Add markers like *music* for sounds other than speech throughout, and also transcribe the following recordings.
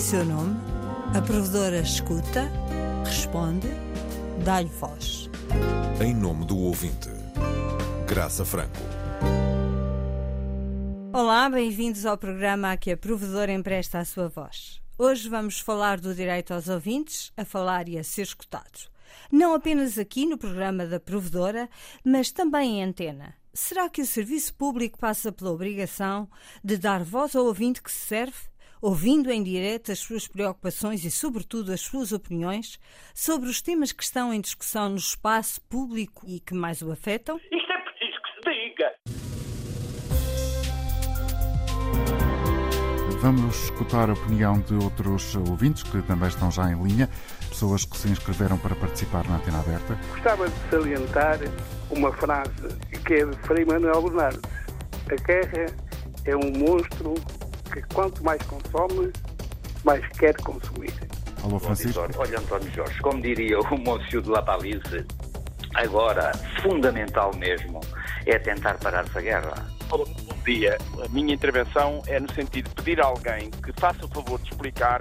seu nome, a provedora escuta, responde, dá-lhe voz. Em nome do ouvinte, Graça Franco. Olá, bem-vindos ao programa a que a provedora empresta a sua voz. Hoje vamos falar do direito aos ouvintes a falar e a ser escutados. Não apenas aqui no programa da provedora, mas também em antena. Será que o serviço público passa pela obrigação de dar voz ao ouvinte que se serve? Ouvindo em direto as suas preocupações e, sobretudo, as suas opiniões sobre os temas que estão em discussão no espaço público e que mais o afetam? *laughs* Isto é preciso que se diga. Vamos escutar a opinião de outros ouvintes que também estão já em linha, pessoas que se inscreveram para participar na antena aberta. Gostava de salientar uma frase que é de Frei Manuel Bernardes. A guerra é um monstro que quanto mais consome, mais quer consumir. Alô, Francisco. Olha, António Jorge, como diria o Monsieur de La Palisse, agora, fundamental mesmo, é tentar parar essa guerra. Bom dia. A minha intervenção é no sentido de pedir a alguém que faça o favor de explicar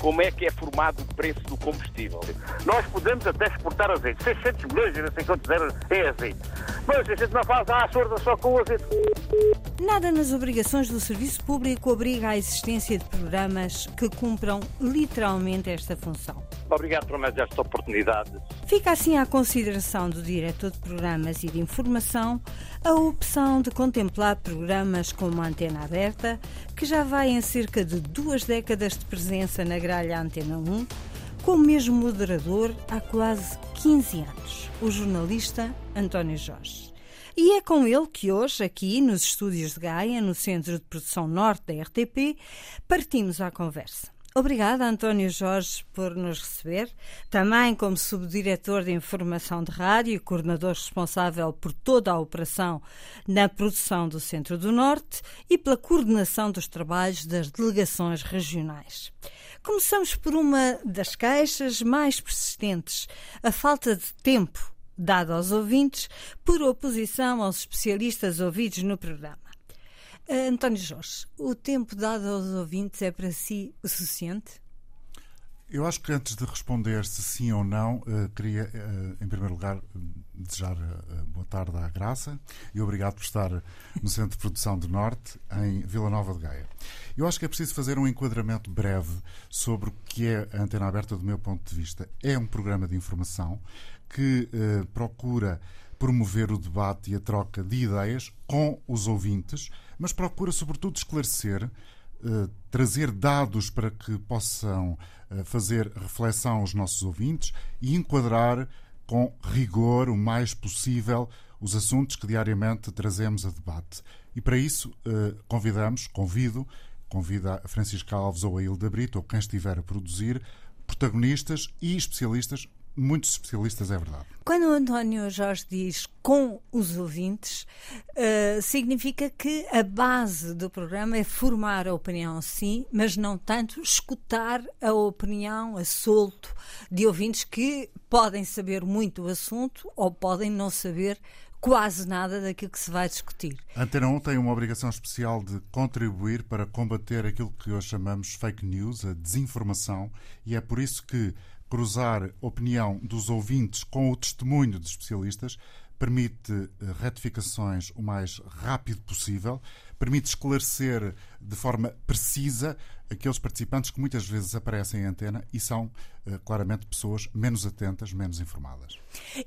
como é que é formado o preço do combustível. Nós podemos até exportar azeite, 600 milhões e não sei quantos euros é azeite. Mas a gente não faz a sorda só com o azeite. Nada nas obrigações do serviço público obriga à existência de programas que cumpram literalmente esta função. Obrigado por mais esta oportunidade. Fica assim à consideração do diretor de programas e de informação a opção de contemplar programas como a Antena Aberta, que já vai em cerca de duas décadas de presença na gralha Antena 1, com o mesmo moderador há quase 15 anos, o jornalista António Jorge. E é com ele que hoje, aqui nos estúdios de Gaia, no Centro de Produção Norte da RTP, partimos à conversa. Obrigada, António Jorge, por nos receber. Também como subdiretor de informação de rádio e coordenador responsável por toda a operação na produção do Centro do Norte e pela coordenação dos trabalhos das delegações regionais. Começamos por uma das queixas mais persistentes, a falta de tempo dado aos ouvintes por oposição aos especialistas ouvidos no programa. Uh, António Jorge, o tempo dado aos ouvintes é para si o suficiente? Eu acho que antes de responder se sim ou não, uh, queria, uh, em primeiro lugar, desejar boa tarde à Graça e obrigado por estar no Centro de Produção do Norte, em Vila Nova de Gaia. Eu acho que é preciso fazer um enquadramento breve sobre o que é a Antena Aberta do meu ponto de vista. É um programa de informação que procura promover o debate e a troca de ideias com os ouvintes, mas procura, sobretudo, esclarecer, uh, trazer dados para que possam uh, fazer reflexão aos nossos ouvintes e enquadrar com rigor o mais possível os assuntos que diariamente trazemos a debate. E para isso convidamos, convido, convida a Francisca Alves ou a Hilda Brito ou quem estiver a produzir, protagonistas e especialistas muitos especialistas, é verdade. Quando o António Jorge diz com os ouvintes, uh, significa que a base do programa é formar a opinião, sim, mas não tanto escutar a opinião a solto de ouvintes que podem saber muito do assunto ou podem não saber quase nada daquilo que se vai discutir. A Antena 1 tem uma obrigação especial de contribuir para combater aquilo que hoje chamamos fake news, a desinformação, e é por isso que cruzar opinião dos ouvintes com o testemunho de especialistas permite eh, retificações o mais rápido possível, permite esclarecer de forma precisa aqueles participantes que muitas vezes aparecem em antena e são uh, claramente pessoas menos atentas, menos informadas.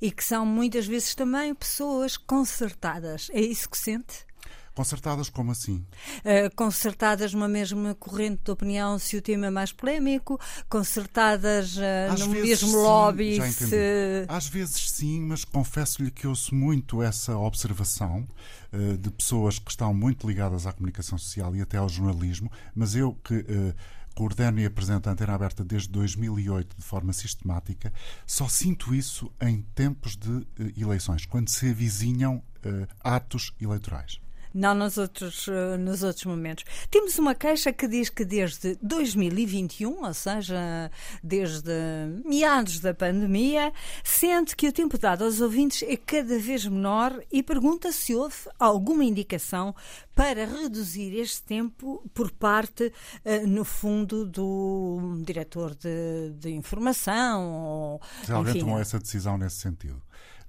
E que são muitas vezes também pessoas concertadas. É isso que sente? Concertadas como assim? Uh, concertadas numa mesma corrente de opinião se o tema é mais polémico, concertadas uh, no mesmo sim, lobby. Se... Às vezes sim, mas confesso-lhe que ouço muito essa observação uh, de pessoas que estão muito ligadas à comunicação social e até ao jornalismo, mas eu que coordeno e apresento a Antena Aberta desde 2008 de forma sistemática, só sinto isso em tempos de eleições, quando se avizinham atos eleitorais. Não nos outros, uh, nos outros momentos. Temos uma queixa que diz que desde 2021, ou seja, desde meados da pandemia, sente que o tempo dado aos ouvintes é cada vez menor e pergunta se houve alguma indicação para reduzir este tempo por parte, uh, no fundo, do diretor de, de informação. Ou, alguém enfim, tomou essa decisão nesse sentido.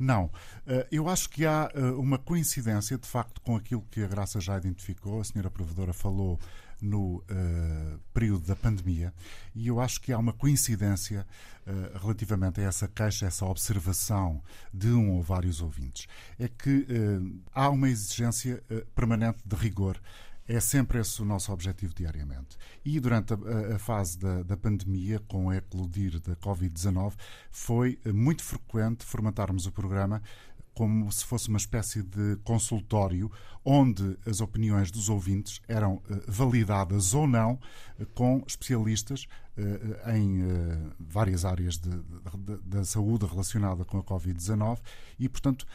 Não. Eh, eu acho que há eh, uma coincidência, de facto, com aquilo que a Graça já identificou. A senhora Provedora falou no uh, período da pandemia e eu acho que há uma coincidência uh, relativamente a essa queixa, essa observação de um ou vários ouvintes. É que uh, há uma exigência permanente de rigor é sempre esse o nosso objetivo diariamente. E durante a, a fase da, da, pandemia, com o eclodir da Covid-19, foi muito frequente formatarmos o programa como se fosse uma espécie de consultório onde as opiniões dos ouvintes eram uh, validadas ou não uh, com especialistas uh, em várias áreas da saúde relacionada com a Covid-19 e, portanto,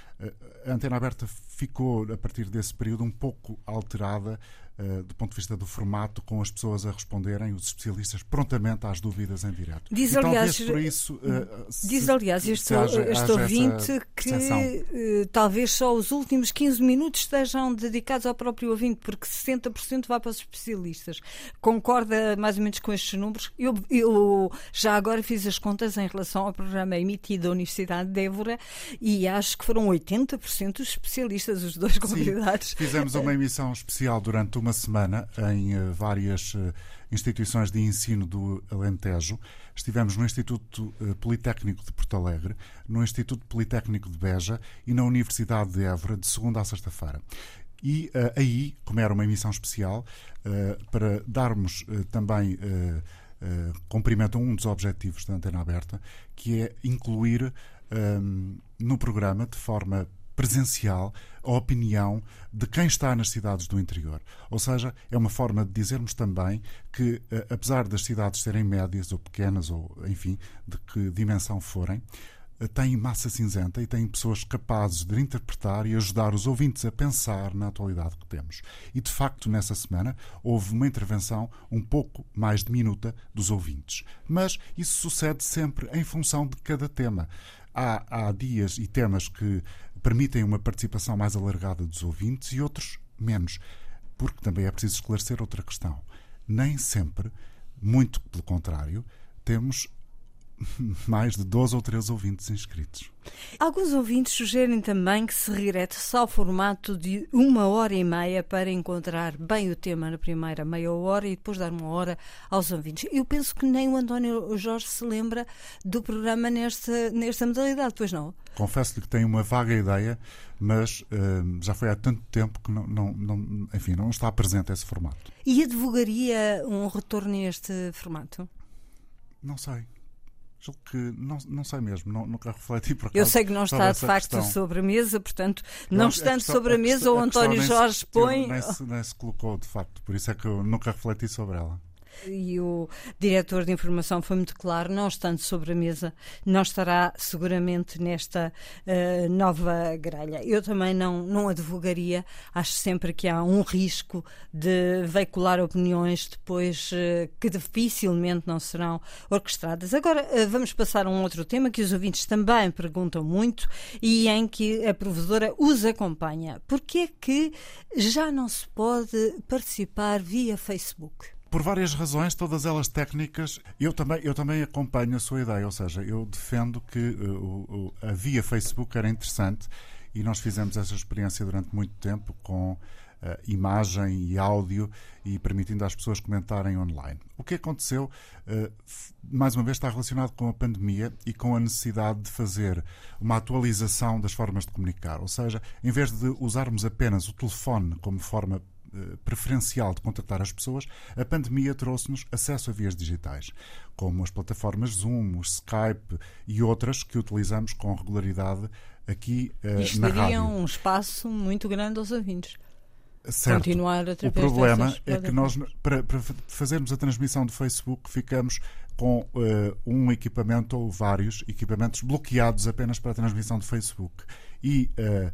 a antena aberta ficou, a partir desse período, um pouco alterada do ponto de vista do formato, com as pessoas a responderem, os especialistas, prontamente às dúvidas em direto. Diz, e aliás, por isso, diz, aliás, este, haja, este haja ouvinte que uh, talvez só os últimos 15 minutos estejam dedicados ao próprio ouvinte, porque 60% vai para os especialistas. Concorda mais ou menos com estes números? Eu, eu já agora fiz as contas em relação ao programa emitido da Universidade de Évora e acho que foram 80% dos especialistas, os dois convidados. Sim, fizemos uma emissão especial durante uma uma semana em eh, várias eh, instituições de ensino do Alentejo. Estivemos no Instituto eh, Politécnico de Porto Alegre, no Instituto Politécnico de Beja e na Universidade de Évora, de segunda a sexta-feira. E uh, aí, como era uma emissão especial, uh, para darmos uh, também cumprimento a um dos objetivos da Antena Aberta, que é incluir no programa, de forma presencial a opinião de quem está nas cidades do interior. Ou seja, é uma forma de dizermos também que, apesar das cidades serem médias ou pequenas, ou enfim, de que dimensão forem, têm massa cinzenta e têm pessoas capazes de interpretar e ajudar os ouvintes a pensar na atualidade que temos. E, de facto, nessa semana houve uma intervenção um pouco mais diminuta dos ouvintes. Mas isso sucede sempre em função de cada tema. Há, há dias e temas que permitem uma participação mais alargada dos ouvintes e outros menos. Porque também é preciso esclarecer outra questão. Nem sempre, muito pelo contrário, temos *laughs* mais de 12 ou 13 ouvintes inscritos. Alguns ouvintes sugerem também que se regrete-se ao formato de uma hora e meia para encontrar bem o tema na primeira meia hora e depois dar uma hora aos ouvintes. Eu penso que nem o António Jorge se lembra do programa nesta, nesta modalidade, pois não? Confesso-lhe que tenho uma vaga ideia, mas uh, já foi há tanto tempo que não, não, não, enfim, não está presente esse formato. E advogaria um retorno a este formato? Não sei. Julgo que não, não sei mesmo, não, nunca refleti por acaso. Eu sei que não está de facto questão. sobre a mesa, portanto, não, não estando questão, sobre a mesa, a o António Jorge põe. Nem se, nem se colocou, de facto, por isso é que eu nunca refleti sobre ela e o diretor de informação foi muito claro, não estando sobre a mesa, não estará seguramente nesta uh, nova grelha. Eu também não, não advogaria, acho sempre que há um risco de veicular opiniões depois uh, que dificilmente não serão orquestradas. Agora uh, vamos passar a um outro tema que os ouvintes também perguntam muito e em que a provedora os acompanha. Porquê é que já não se pode participar via Facebook? Por várias razões, todas elas técnicas, eu também, eu também acompanho a sua ideia, ou seja, eu defendo que uh, a via Facebook era interessante e nós fizemos essa experiência durante muito tempo com uh, imagem e áudio e permitindo às pessoas comentarem online. O que aconteceu, uh, mais uma vez, está relacionado com a pandemia e com a necessidade de fazer uma atualização das formas de comunicar. Ou seja, em vez de usarmos apenas o telefone como forma eh, preferencial de contactar as pessoas, a pandemia trouxe-nos acesso a vias digitais, como as plataformas Zoom, Skype e outras que utilizamos com regularidade aqui uh, Isto na rádio. um espaço muito grande aos ouvintes. Certo. Continuar o problema é que nós, para, para, fazermos a transmissão do Facebook, ficamos com uh, um equipamento ou vários equipamentos bloqueados apenas para a transmissão do Facebook. E uh,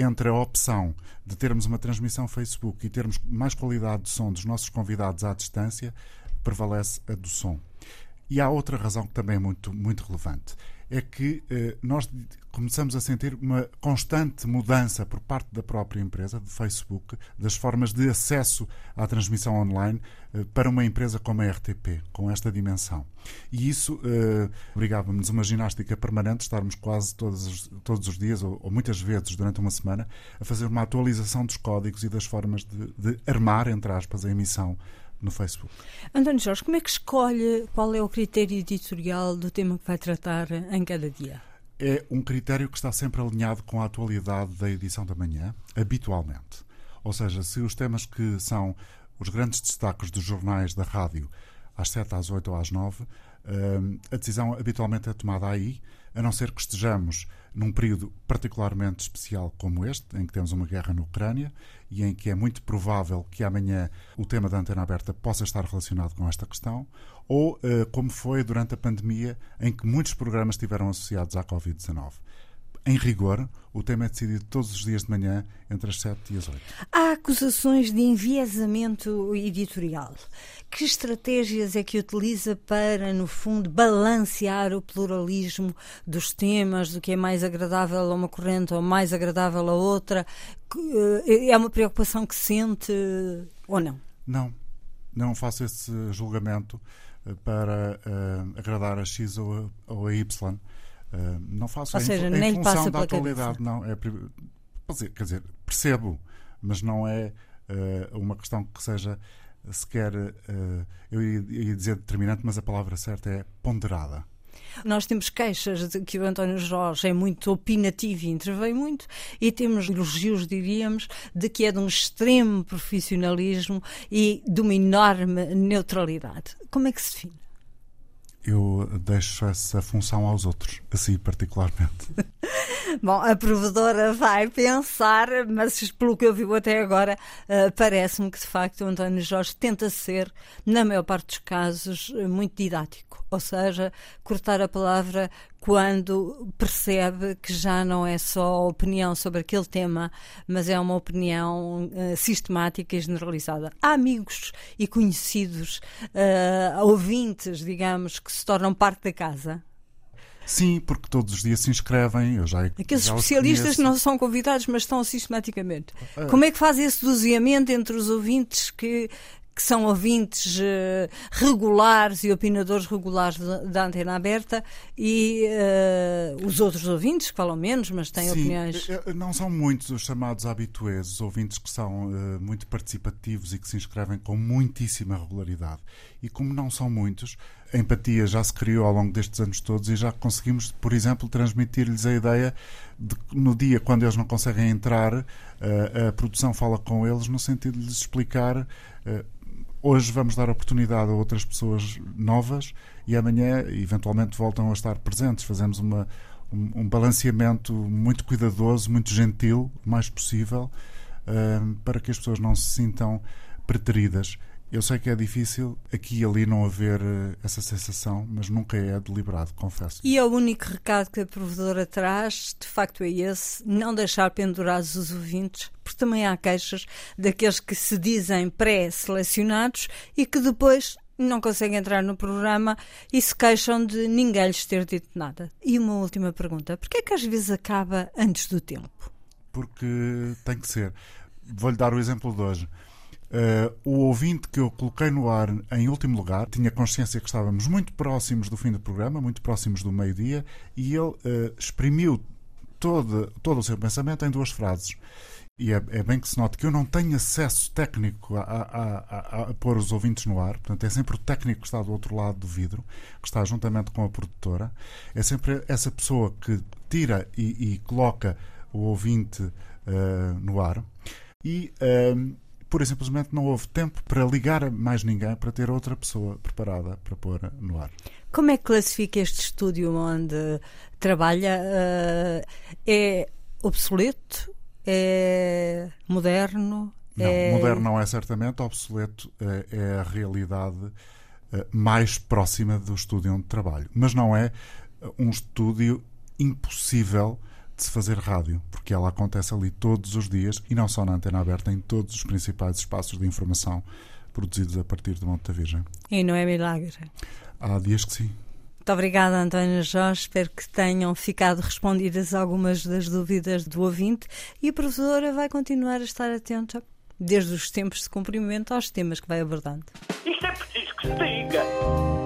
entre a opção de termos uma transmissão Facebook e termos mais qualidade de som dos nossos convidados à distância, prevalece a do som. E há outra razão que também é muito, muito relevante é que eh, nós começamos a sentir uma constante mudança por parte da própria empresa, do Facebook, das formas de acesso à transmissão online eh, para uma empresa como a RTP, com esta dimensão. E isso eh, obrigava-nos uma ginástica permanente, estarmos quase todos os, todos os dias, ou, ou, muitas vezes durante uma semana, a fazer uma atualização dos códigos e das formas de, de armar, entre aspas, a emissão no Facebook. António Jorge, como é que escolhe qual é o critério editorial do tema que vai tratar em cada dia? É um critério que está sempre alinhado com a atualidade da edição da manhã, habitualmente. Ou seja, se os temas que são os grandes destaques dos jornais da rádio às 7, às 8 ou às 9, hum, a decisão habitualmente é tomada aí, a não ser que estejamos num período particularmente especial como este, em que temos uma guerra na Ucrânia e em que é muito provável que amanhã o tema da antena aberta possa estar relacionado com esta questão, ou eh, como foi durante a pandemia, em que muitos programas estiveram associados à Covid-19 em rigor, o tema é decidido todos os dias de manhã, entre as 7 e as 8. Há acusações de enviesamento editorial. Que estratégias é que utiliza para, no fundo, balancear o pluralismo dos temas, do que é mais agradável a uma corrente ou mais agradável a outra? Eh, é uma preocupação que sente ou não? Não, não faço esse julgamento eh, para uh, agradar a X ou a, ou a Y Uh, não faço Ou seja, em, nem em função da atualidade, não. É, quer dizer, percebo, mas não é uh, uma questão que seja sequer, uh, eu ia, ia dizer determinante, mas a palavra certa é ponderada. Nós temos queixas de que o António Jorge é muito opinativo e intervém muito, e temos elogios, diríamos, de que é de um extremo profissionalismo e de uma enorme neutralidade. Como é que se define? Eu deixo essa função aos outros, assim particularmente. *laughs* Bom, a provedora vai pensar, mas pelo que eu vi até agora, uh, parece-me que de facto o António Jorge tenta ser, na maior parte dos casos, muito didático. Ou seja, cortar a palavra quando percebe que já não é só opinião sobre aquele tema, mas é uma opinião uh, sistemática e generalizada. Há amigos e conhecidos, uh, ouvintes, digamos, que se tornam parte da casa. Sim, porque todos os dias se inscrevem. Eu já, Aqueles já especialistas não são convidados, mas estão sistematicamente. Ah. Como é que faz esse doseamento entre os ouvintes que que são ouvintes uh, regulares e opinadores regulares da antena aberta e uh, os outros ouvintes, que falam menos, mas têm Sim, opiniões. Eh, não são muitos os chamados habituês, os ouvintes que são uh, muito participativos e que se inscrevem com muitíssima regularidade. E como não são muitos, a empatia já se criou ao longo destes anos todos e já conseguimos, por exemplo, transmitir-lhes a ideia de que no dia quando eles não conseguem entrar, a produção fala com eles no sentido de lhes explicar hoje vamos dar oportunidade a outras pessoas novas e amanhã, eventualmente, voltam a estar presentes. Fazemos uma, um, um balanceamento muito cuidadoso, muito gentil, o mais possível, uh, para que as pessoas não se sintam preteridas. Eu sei que é difícil aqui e ali não haver uh, essa sensação, mas nunca é deliberado, confesso. E é o único recado que a provedora traz, de facto, é esse: não deixar pendurados os ouvintes, porque também há queixas daqueles que se dizem pré-selecionados e que depois não conseguem entrar no programa e se queixam de ninguém lhes ter dito nada. E uma última pergunta: porquê é que às vezes acaba antes do tempo? Porque tem que ser. Vou-lhe dar o exemplo de hoje. Uh, o ouvinte que eu coloquei no ar em último lugar tinha consciência que estávamos muito próximos do fim do programa, muito próximos do meio-dia, e ele uh, exprimiu todo, todo o seu pensamento em duas frases. E é, é, bem que se note que eu não tenho acesso técnico a, a, a, a, pôr os ouvintes no ar, portanto, é sempre o técnico que está do outro lado do vidro, que está juntamente com a produtora. É sempre essa pessoa que tira e, e coloca o ouvinte uh, no ar. E pura e simplesmente não houve tempo para ligar mais ninguém para ter outra pessoa preparada para pôr no ar. Como é que classifica este estúdio onde trabalha? Uh, é obsoleto? É moderno? Não, é... moderno não é certamente, obsoleto é, é a realidade uh, mais próxima do estúdio onde trabalho. Mas não é um estúdio impossível de se fazer rádio, porque ela acontece ali todos os dias e não só na antena aberta, em todos os principais espaços de informação produzidos a partir de Monte da Virgem. E não é milagre? Há dias que sim. Muito obrigada, António Jorge. Espero que tenham ficado respondidas algumas das dúvidas do ouvinte e a professora vai continuar a estar atenta desde os tempos de cumprimento aos temas que vai abordando. Isto é preciso que se tenha